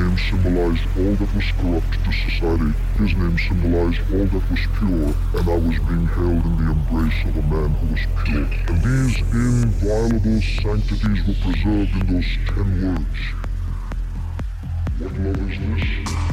name symbolized all that was corrupt to society. His name symbolized all that was pure, and I was being held in the embrace of a man who was pure. And these inviolable sanctities were preserved in those ten words. What love is this?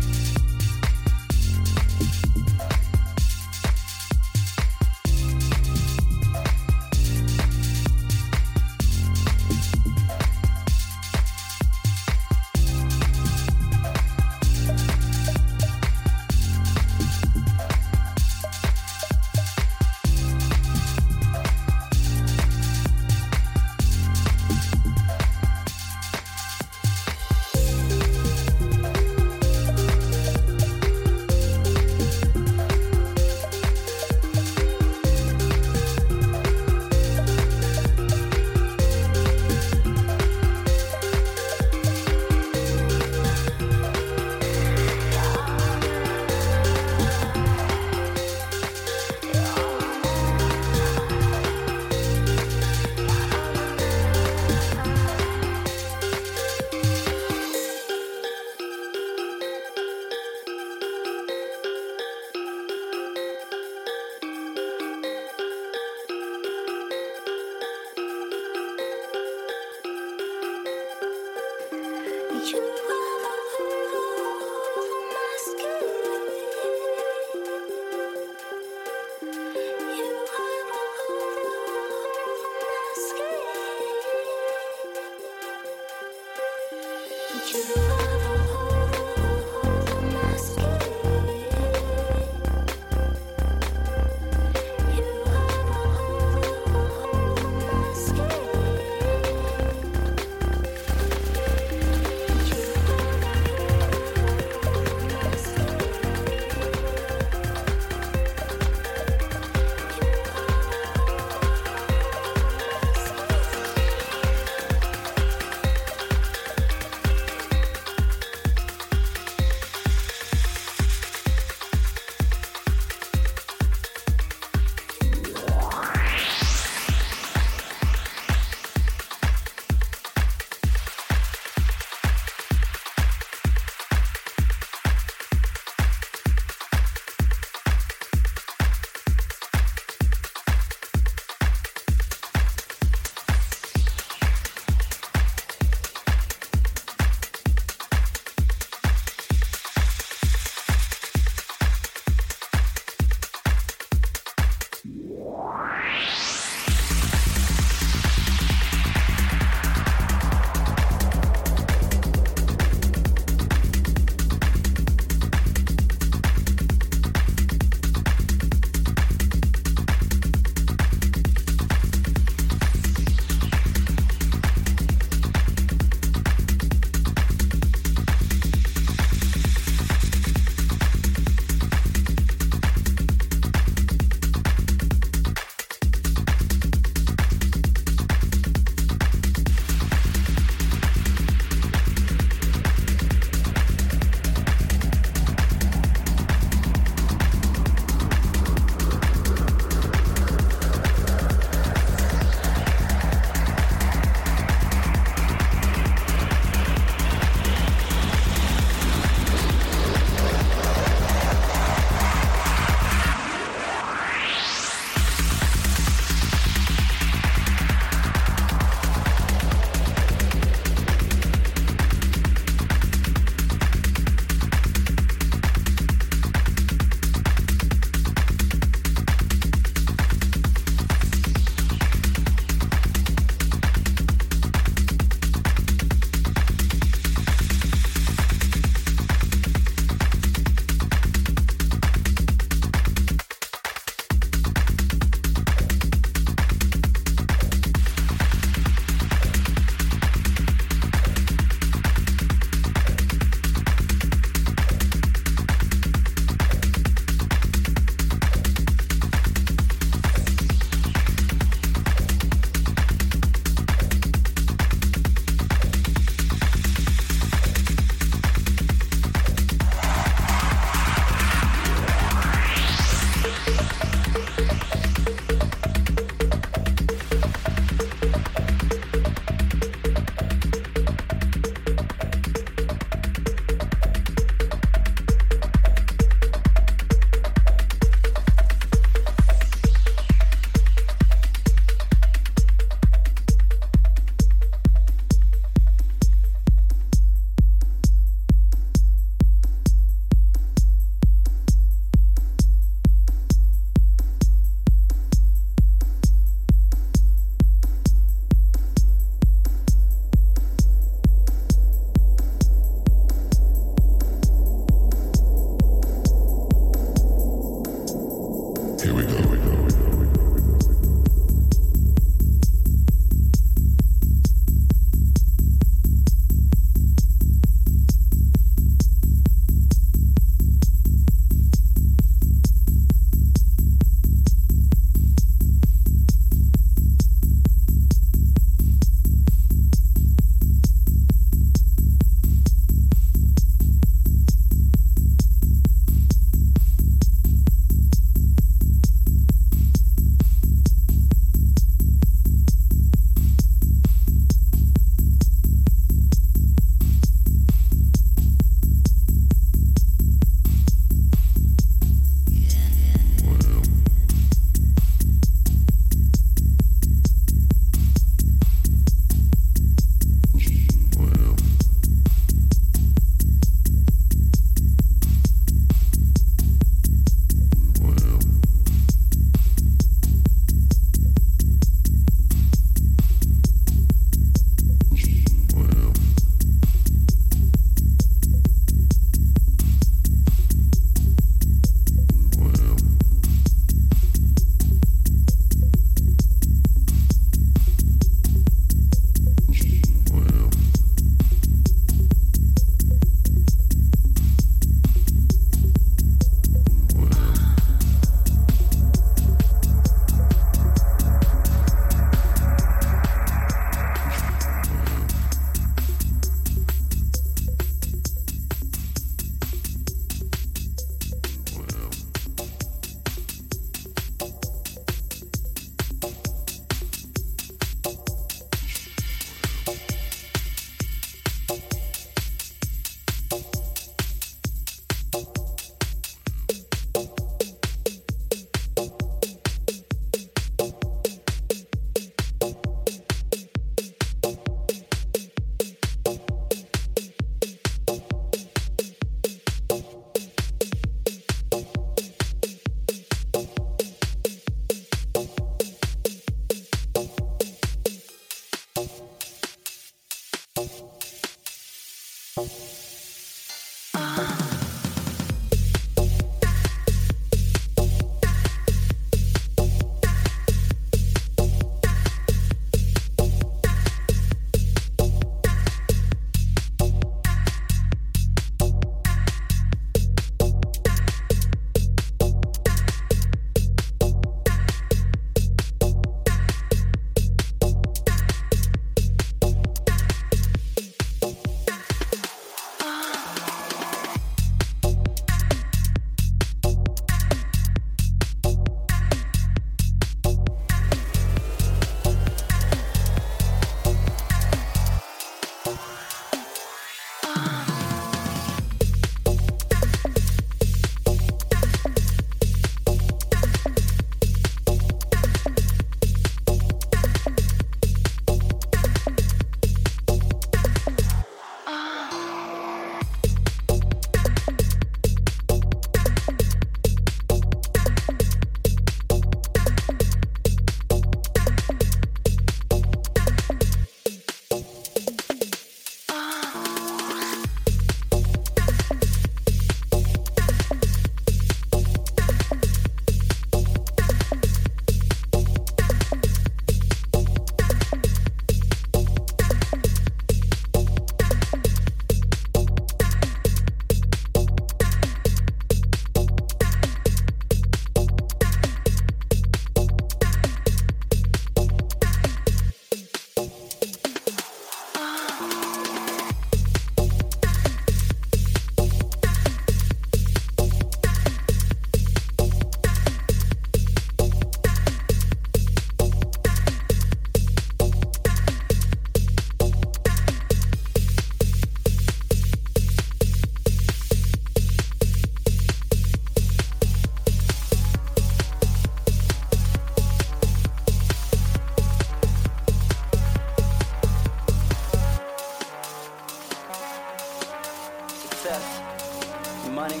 success, money,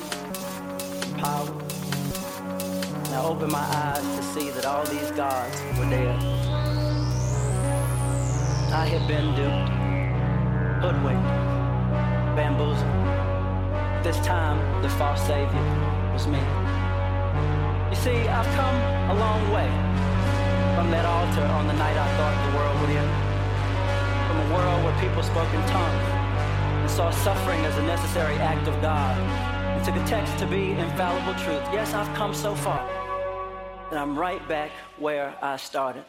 power. And I opened my eyes to see that all these gods were dead. I had been duped, hoodwinked, bamboozled. This time, the false savior was me. You see, I've come a long way from that altar on the night I thought the world would end, from a world where people spoke in tongues saw suffering as a necessary act of God and took a text to be infallible truth. Yes, I've come so far and I'm right back where I started.